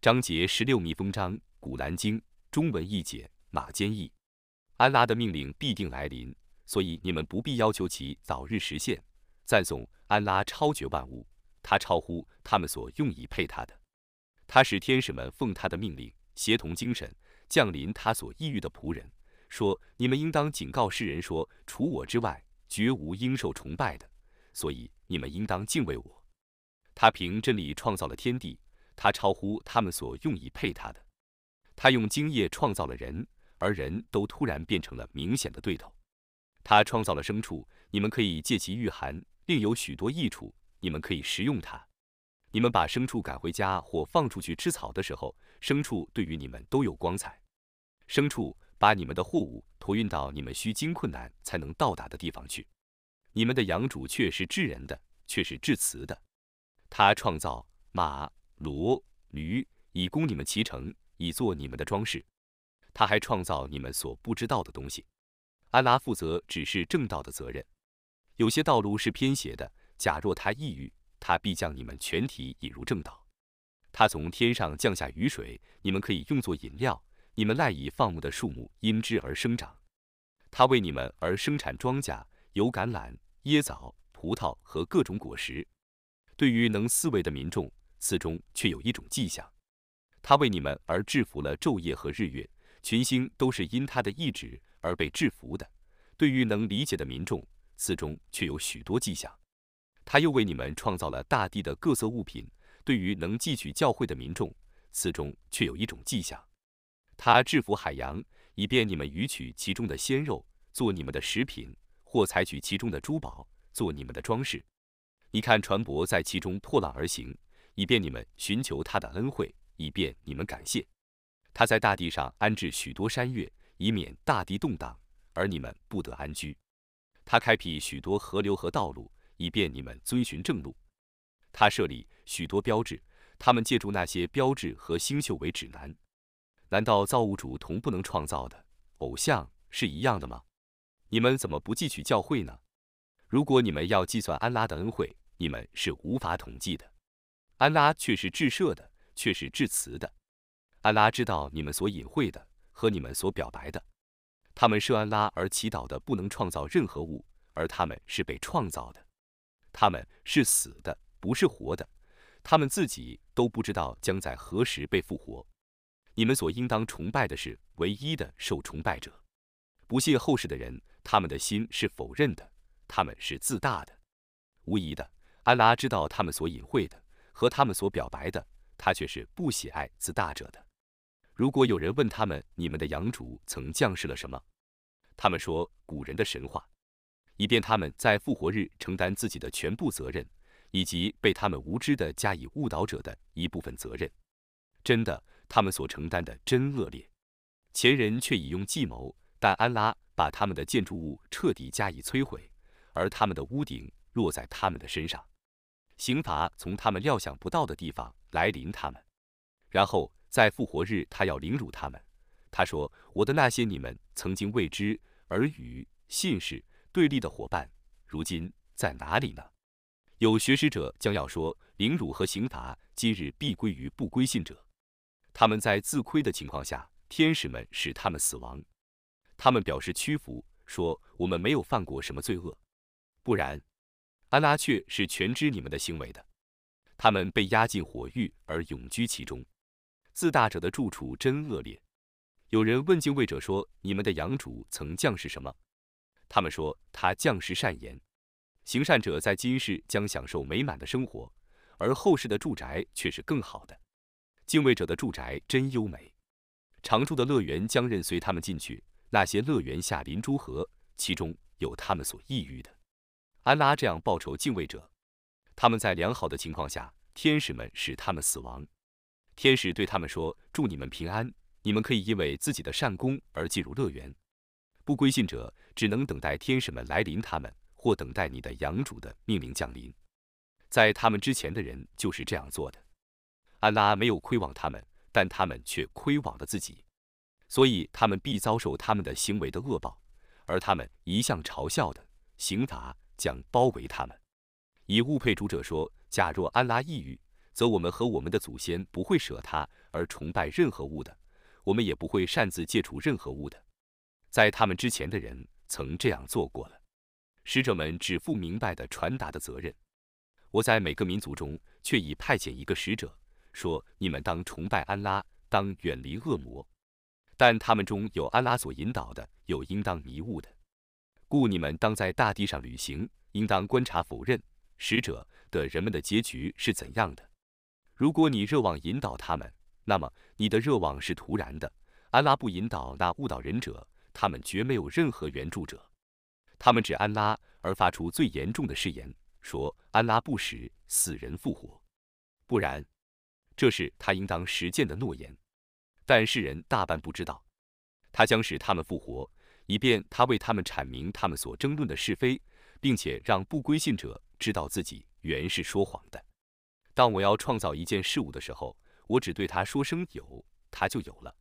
章节十六密封章，古兰经中文译解，马坚译。安拉的命令必定来临，所以你们不必要求其早日实现。赞颂安拉超绝万物，他超乎他们所用以配他的。他使天使们奉他的命令，协同精神，降临他所抑郁的仆人，说：你们应当警告世人说，除我之外，绝无应受崇拜的，所以你们应当敬畏我。他凭真理创造了天地。他超乎他们所用以配他的，他用精液创造了人，而人都突然变成了明显的对头。他创造了牲畜，你们可以借其御寒，另有许多益处，你们可以食用它。你们把牲畜赶回家或放出去吃草的时候，牲畜对于你们都有光彩。牲畜把你们的货物驮运到你们需经困难才能到达的地方去。你们的养主却是治人的，却是治词的。他创造马。骡驴以供你们骑乘，以做你们的装饰。他还创造你们所不知道的东西。安拉负责指示正道的责任。有些道路是偏斜的，假若他抑郁，他必将你们全体引入正道。他从天上降下雨水，你们可以用作饮料。你们赖以放牧的树木因之而生长。他为你们而生产庄稼，有橄榄、椰枣、葡萄和各种果实。对于能思维的民众。此中却有一种迹象，他为你们而制服了昼夜和日月，群星都是因他的意志而被制服的。对于能理解的民众，此中却有许多迹象。他又为你们创造了大地的各色物品，对于能汲取教诲的民众，此中却有一种迹象。他制服海洋，以便你们鱼取其中的鲜肉做你们的食品，或采取其中的珠宝做你们的装饰。你看船舶在其中破浪而行。以便你们寻求他的恩惠，以便你们感谢他在大地上安置许多山岳，以免大地动荡而你们不得安居。他开辟许多河流和道路，以便你们遵循正路。他设立许多标志，他们借助那些标志和星宿为指南。难道造物主同不能创造的偶像是一样的吗？你们怎么不汲取教诲呢？如果你们要计算安拉的恩惠，你们是无法统计的。安拉却是至赦的，却是至慈的。安拉知道你们所隐晦的和你们所表白的。他们设安拉而祈祷的不能创造任何物，而他们是被创造的。他们是死的，不是活的。他们自己都不知道将在何时被复活。你们所应当崇拜的是唯一的受崇拜者。不信后世的人，他们的心是否认的，他们是自大的。无疑的，安拉知道他们所隐晦的。和他们所表白的，他却是不喜爱自大者的。如果有人问他们：“你们的养主曾降世了什么？”他们说：“古人的神话，以便他们在复活日承担自己的全部责任，以及被他们无知的加以误导者的一部分责任。真的，他们所承担的真恶劣。前人却已用计谋，但安拉把他们的建筑物彻底加以摧毁，而他们的屋顶落在他们的身上。”刑罚从他们料想不到的地方来临他们，然后在复活日，他要凌辱他们。他说：“我的那些你们曾经未知而与信士对立的伙伴，如今在哪里呢？”有学识者将要说：“凌辱和刑罚今日必归于不归信者。他们在自亏的情况下，天使们使他们死亡。他们表示屈服，说：我们没有犯过什么罪恶，不然。”安拉却是全知你们的行为的，他们被压进火狱而永居其中，自大者的住处真恶劣。有人问敬畏者说：“你们的养主曾降世什么？”他们说：“他降世善言。行善者在今世将享受美满的生活，而后世的住宅却是更好的。敬畏者的住宅真优美，常住的乐园将任随他们进去。那些乐园下临诸河，其中有他们所抑郁的。”安拉这样报仇敬畏者，他们在良好的情况下，天使们使他们死亡。天使对他们说：“祝你们平安，你们可以因为自己的善功而进入乐园。”不归信者只能等待天使们来临他们，或等待你的养主的命令降临。在他们之前的人就是这样做的。安拉没有亏枉他们，但他们却亏枉了自己，所以他们必遭受他们的行为的恶报，而他们一向嘲笑的刑罚。将包围他们。以物配主者说：“假若安拉抑郁，则我们和我们的祖先不会舍他，而崇拜任何物的，我们也不会擅自戒除任何物的。在他们之前的人曾这样做过了。使者们只负明白的传达的责任。我在每个民族中却已派遣一个使者，说你们当崇拜安拉，当远离恶魔。但他们中有安拉所引导的，有应当迷雾的。故你们当在大地上旅行，应当观察否认使者的人们的结局是怎样的。如果你热望引导他们，那么你的热望是徒然的。安拉不引导那误导人者，他们绝没有任何援助者。他们指安拉而发出最严重的誓言，说安拉不使死人复活，不然，这是他应当实践的诺言。但世人大半不知道，他将使他们复活，以便他为他们阐明他们所争论的是非，并且让不归信者知道自己原是说谎的。当我要创造一件事物的时候，我只对他说声有，他就有了。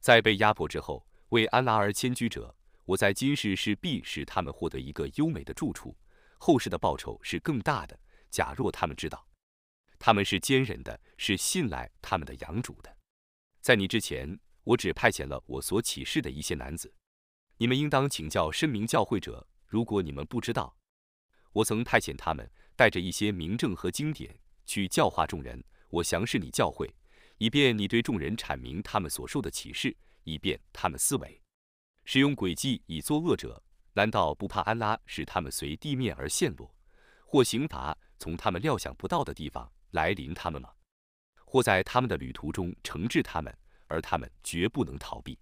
在被压迫之后，为安拉而迁居者。我在今世是必使他们获得一个优美的住处，后世的报酬是更大的。假若他们知道，他们是坚忍的，是信赖他们的养主的。在你之前，我只派遣了我所启示的一些男子，你们应当请教深明教会者。如果你们不知道，我曾派遣他们带着一些名证和经典去教化众人。我详示你教会，以便你对众人阐明他们所受的启示，以便他们思维。使用诡计以作恶者，难道不怕安拉使他们随地面而陷落，或刑罚从他们料想不到的地方来临他们吗？或在他们的旅途中惩治他们，而他们绝不能逃避；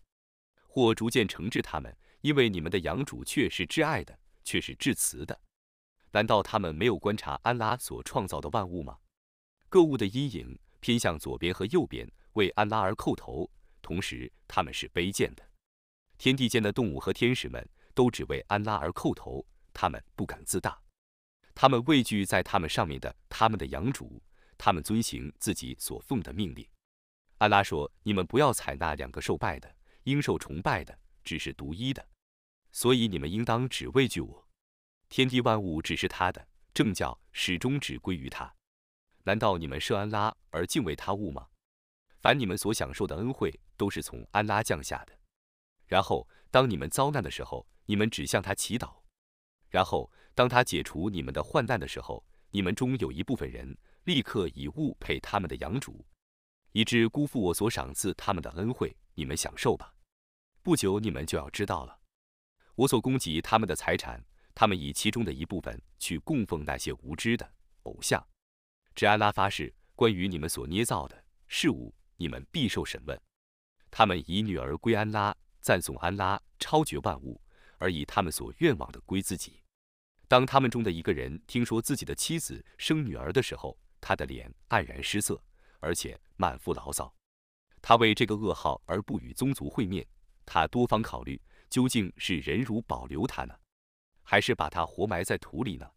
或逐渐惩治他们，因为你们的养主却是挚爱的，却是至慈的。难道他们没有观察安拉所创造的万物吗？各物的阴影偏向左边和右边，为安拉而叩头，同时他们是卑贱的。天地间的动物和天使们都只为安拉而叩头，他们不敢自大，他们畏惧在他们上面的他们的养主，他们遵行自己所奉的命令。安拉说：“你们不要采纳两个受拜的，应受崇拜的只是独一的，所以你们应当只畏惧我。天地万物只是他的，正教始终只归于他。难道你们设安拉而敬畏他物吗？凡你们所享受的恩惠，都是从安拉降下的。”然后，当你们遭难的时候，你们只向他祈祷；然后，当他解除你们的患难的时候，你们中有一部分人立刻以物配他们的养主，以致辜负我所赏赐他们的恩惠。你们享受吧，不久你们就要知道了。我所供给他们的财产，他们以其中的一部分去供奉那些无知的偶像。只安拉发誓，关于你们所捏造的事物，你们必受审问。他们以女儿归安拉。赞颂安拉超绝万物，而以他们所愿望的归自己。当他们中的一个人听说自己的妻子生女儿的时候，他的脸黯然失色，而且满腹牢骚。他为这个噩耗而不与宗族会面。他多方考虑，究竟是忍辱保留他呢，还是把他活埋在土里呢？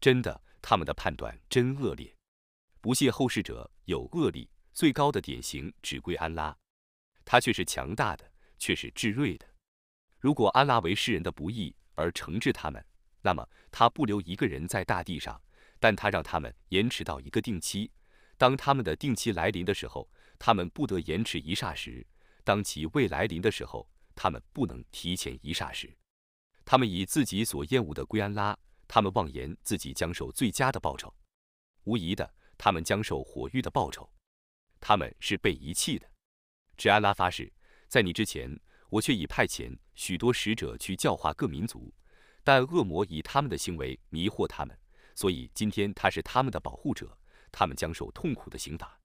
真的，他们的判断真恶劣。不信后世者有恶力，最高的典型只归安拉，他却是强大的。却是至锐的。如果安拉为世人的不义而惩治他们，那么他不留一个人在大地上，但他让他们延迟到一个定期。当他们的定期来临的时候，他们不得延迟一霎时；当其未来临的时候，他们不能提前一霎时。他们以自己所厌恶的归安拉，他们妄言自己将受最佳的报酬。无疑的，他们将受火狱的报酬。他们是被遗弃的。只安拉发誓。在你之前，我却已派遣许多使者去教化各民族，但恶魔以他们的行为迷惑他们，所以今天他是他们的保护者，他们将受痛苦的刑罚。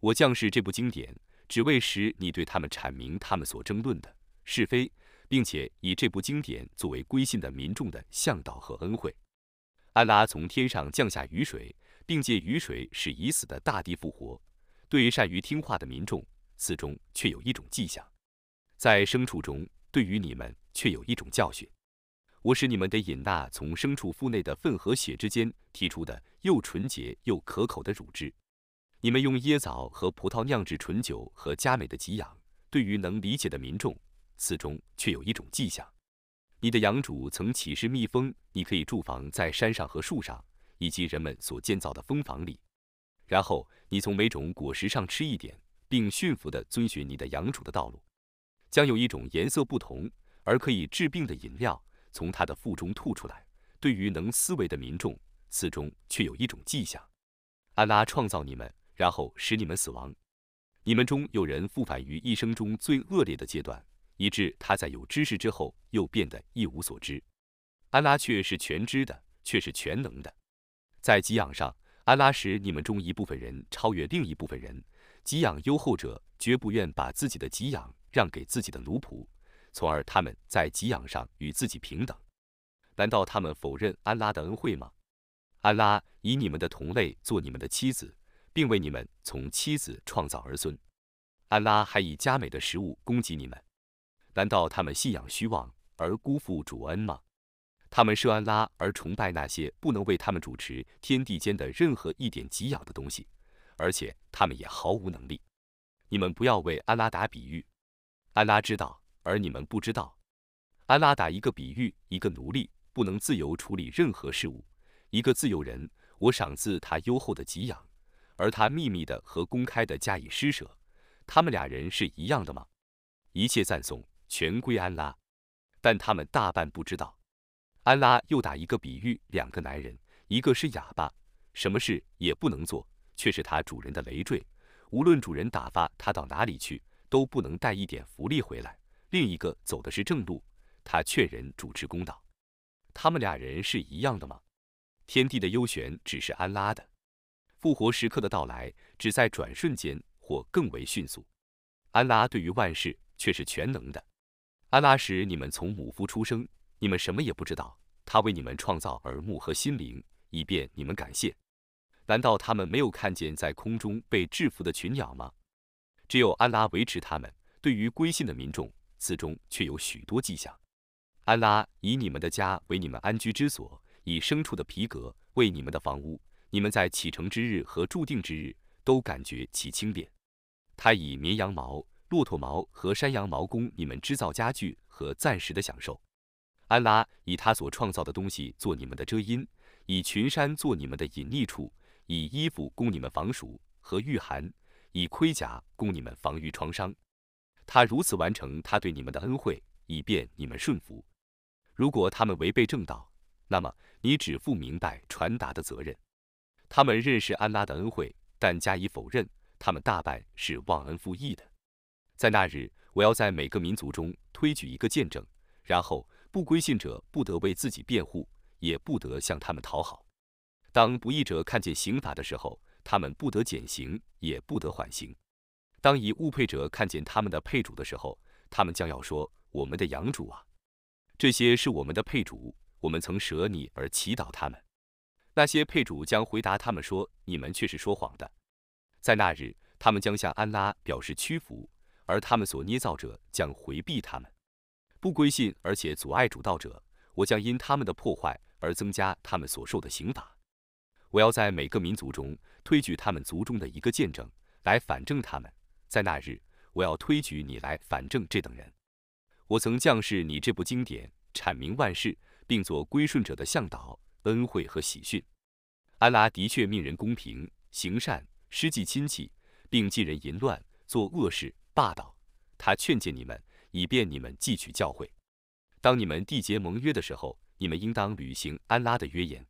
我降示这部经典，只为使你对他们阐明他们所争论的是非，并且以这部经典作为归信的民众的向导和恩惠。安拉从天上降下雨水，并借雨水使已死的大地复活，对于善于听话的民众。此中却有一种迹象，在牲畜中，对于你们却有一种教训。我使你们得饮纳从牲畜腹内的粪和血之间提出的又纯洁又可口的乳汁。你们用椰枣和葡萄酿制醇酒和佳美的给养。对于能理解的民众，此中却有一种迹象。你的养主曾启示蜜蜂，你可以驻防在山上和树上，以及人们所建造的蜂房里。然后你从每种果实上吃一点。并驯服地遵循你的养主的道路。将有一种颜色不同而可以治病的饮料从他的腹中吐出来。对于能思维的民众，此中却有一种迹象：安拉创造你们，然后使你们死亡。你们中有人复返于一生中最恶劣的阶段，以致他在有知识之后又变得一无所知。安拉却是全知的，却是全能的。在给养上，安拉使你们中一部分人超越另一部分人。给养优厚者绝不愿把自己的给养让给自己的奴仆，从而他们在给养上与自己平等。难道他们否认安拉的恩惠吗？安拉以你们的同类做你们的妻子，并为你们从妻子创造儿孙。安拉还以佳美的食物供给你们。难道他们信仰虚妄而辜负主恩吗？他们设安拉而崇拜那些不能为他们主持天地间的任何一点给养的东西，而且他们也毫无能力。你们不要为安拉打比喻，安拉知道，而你们不知道。安拉打一个比喻：一个奴隶不能自由处理任何事物；一个自由人，我赏赐他优厚的给养，而他秘密的和公开的加以施舍。他们俩人是一样的吗？一切赞颂全归安拉，但他们大半不知道。安拉又打一个比喻：两个男人，一个是哑巴，什么事也不能做，却是他主人的累赘，无论主人打发他到哪里去，都不能带一点福利回来；另一个走的是正路，他劝人主持公道。他们俩人是一样的吗？天地的优选只是安拉的，复活时刻的到来只在转瞬间或更为迅速。安拉对于万事却是全能的。安拉使你们从母腹出生。你们什么也不知道，他为你们创造耳目和心灵，以便你们感谢。难道他们没有看见在空中被制服的群鸟吗？只有安拉维持他们。对于归信的民众，此中却有许多迹象。安拉以你们的家为你们安居之所，以牲畜的皮革为你们的房屋。你们在启程之日和注定之日都感觉其轻便。他以绵羊毛、骆驼毛和山羊毛供你们织造家具和暂时的享受。安拉以他所创造的东西做你们的遮阴，以群山做你们的隐匿处，以衣服供你们防暑和御寒，以盔甲供你们防御创伤。他如此完成他对你们的恩惠，以便你们顺服。如果他们违背正道，那么你只负明白传达的责任。他们认识安拉的恩惠，但加以否认，他们大半是忘恩负义的。在那日，我要在每个民族中推举一个见证，然后。不归信者不得为自己辩护，也不得向他们讨好。当不义者看见刑法的时候，他们不得减刑，也不得缓刑。当以物配者看见他们的配主的时候，他们将要说：“我们的养主啊，这些是我们的配主，我们曾舍你而祈祷他们。”那些配主将回答他们说：“你们却是说谎的。”在那日，他们将向安拉表示屈服，而他们所捏造者将回避他们。不归信而且阻碍主道者，我将因他们的破坏而增加他们所受的刑罚。我要在每个民族中推举他们族中的一个见证来反正他们。在那日，我要推举你来反正这等人。我曾降示你这部经典，阐明万事，并做归顺者的向导、恩惠和喜讯。安拉的确命人公平、行善、施济亲戚，并禁人淫乱、做恶事、霸道。他劝诫你们。以便你们汲取教诲。当你们缔结盟约的时候，你们应当履行安拉的约言。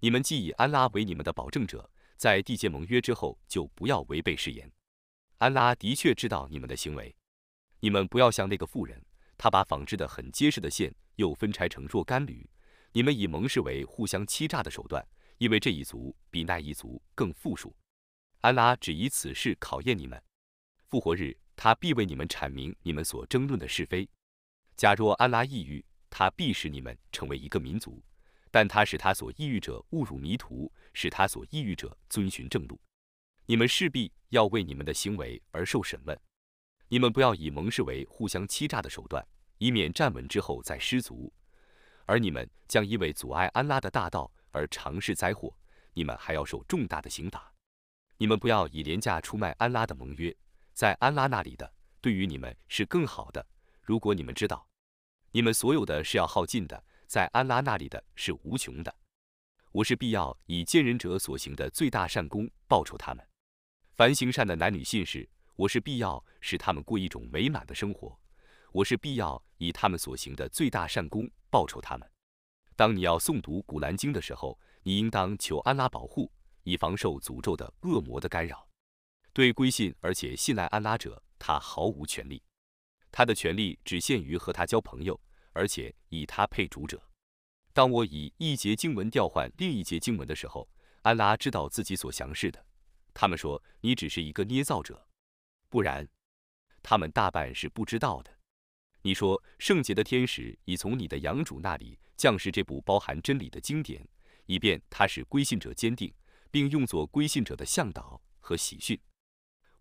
你们既以安拉为你们的保证者，在缔结盟约之后，就不要违背誓言。安拉的确知道你们的行为。你们不要像那个妇人，她把纺织的很结实的线又分拆成若干缕。你们以盟誓为互相欺诈的手段，因为这一族比那一族更富庶。安拉只以此事考验你们。复活日。他必为你们阐明你们所争论的是非。假若安拉抑郁，他必使你们成为一个民族；但他使他所抑郁者误入迷途，使他所抑郁者遵循正路。你们势必要为你们的行为而受审问。你们不要以蒙氏为互相欺诈的手段，以免站稳之后再失足。而你们将因为阻碍安拉的大道而尝试灾祸，你们还要受重大的刑罚。你们不要以廉价出卖安拉的盟约。在安拉那里的，对于你们是更好的。如果你们知道，你们所有的是要耗尽的，在安拉那里的是无穷的。我是必要以奸人者所行的最大善功报酬他们。凡行善的男女信士，我是必要使他们过一种美满的生活，我是必要以他们所行的最大善功报酬他们。当你要诵读古兰经的时候，你应当求安拉保护，以防受诅咒的恶魔的干扰。对归信而且信赖安拉者，他毫无权利，他的权利只限于和他交朋友，而且以他配主者。当我以一节经文调换另一节经文的时候，安拉知道自己所详示的。他们说你只是一个捏造者，不然，他们大半是不知道的。你说圣洁的天使已从你的养主那里降世这部包含真理的经典，以便他使归信者坚定，并用作归信者的向导和喜讯。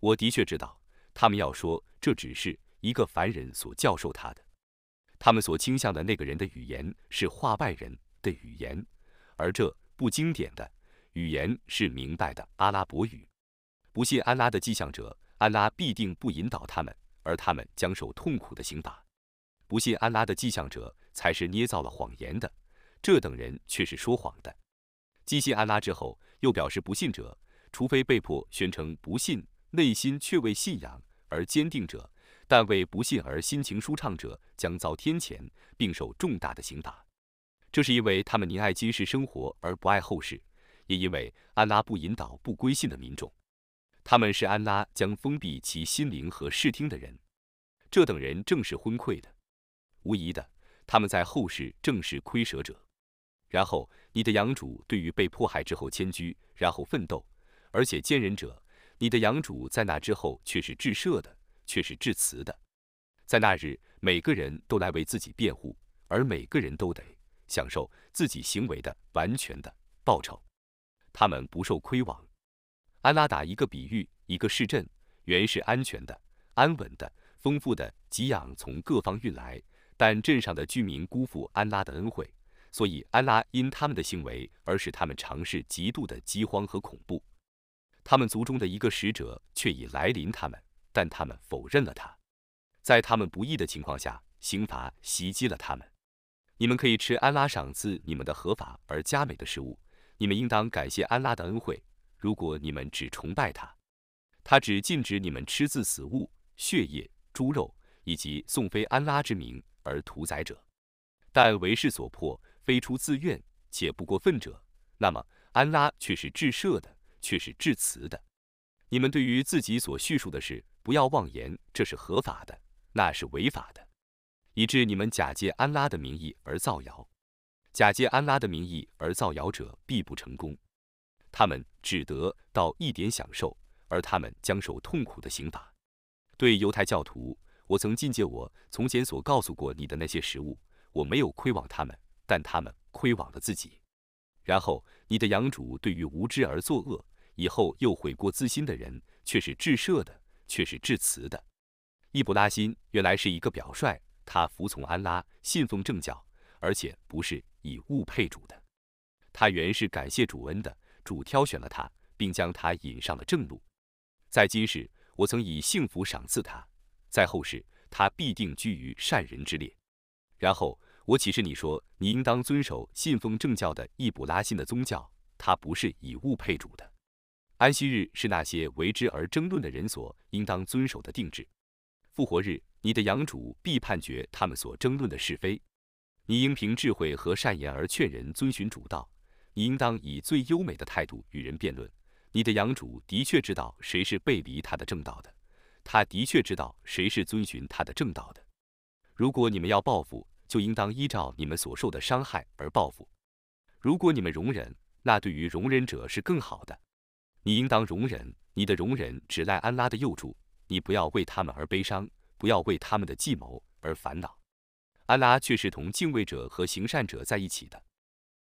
我的确知道，他们要说这只是一个凡人所教授他的，他们所倾向的那个人的语言是画外人的语言，而这不经典的语言是明白的阿拉伯语。不信安拉的迹象者，安拉必定不引导他们，而他们将受痛苦的刑罚。不信安拉的迹象者才是捏造了谎言的，这等人却是说谎的。既信安拉之后，又表示不信者，除非被迫宣称不信，内心却为信仰而坚定者，但为不信而心情舒畅者，将遭天谴，并受重大的刑罚。这是因为他们宁爱今世生活而不爱后世，也因为安拉不引导不归信的民众。他们是安拉将封闭其心灵和视听的人，这等人正是昏聩的。无疑的，他们在后世正是亏舍者。然后，你的养主对于被迫害之后迁居，然后奋斗，而且坚忍者，你的养主在那之后却是致赦的，却是致慈的。在那日，每个人都来为自己辩护，而每个人都得享受自己行为的完全的报酬。他们不受亏枉。安拉打一个比喻，一个市镇原是安全的、安稳的、丰富的给养从各方运来。但镇上的居民辜负安拉的恩惠，所以安拉因他们的行为而使他们尝试极度的饥荒和恐怖。他们族中的一个使者却已来临他们，但他们否认了他。在他们不义的情况下，刑罚袭击了他们。你们可以吃安拉赏赐你们的合法而佳美的食物，你们应当感谢安拉的恩惠。如果你们只崇拜他，他只禁止你们吃自死物、血液、猪肉以及送非安拉之名。而屠宰者，但为势所迫，非出自愿且不过分者，那么安拉却是至赦的，却是致辞的。你们对于自己所叙述的事，不要妄言，这是合法的，那是违法的，以致你们假借安拉的名义而造谣。假借安拉的名义而造谣者必不成功，他们只得到一点享受，而他们将受痛苦的刑罚。对犹太教徒。我曾进戒我从前所告诉过你的那些食物，我没有亏枉他们，但他们亏枉了自己。然后你的养主对于无知而作恶，以后又悔过自新的人，却是至赦的，却是至慈的。易卜拉欣原来是一个表率，他服从安拉，信奉正教，而且不是以物配主的。他原是感谢主恩的，主挑选了他，并将他引上了正路。在今世，我曾以幸福赏赐他。在后世，他必定居于善人之列。然后我启示你说，你应当遵守信奉正教的易卜拉欣的宗教，他不是以物配主的。安息日是那些为之而争论的人所应当遵守的定制。复活日，你的养主必判决他们所争论的是非。你应凭智慧和善言而劝人遵循主道。你应当以最优美的态度与人辩论。你的养主的确知道谁是背离他的正道的。他的确知道谁是遵循他的正道的。如果你们要报复，就应当依照你们所受的伤害而报复。如果你们容忍，那对于容忍者是更好的。你应当容忍，你的容忍只赖安拉的佑助。你不要为他们而悲伤，不要为他们的计谋而烦恼。安拉却是同敬畏者和行善者在一起的。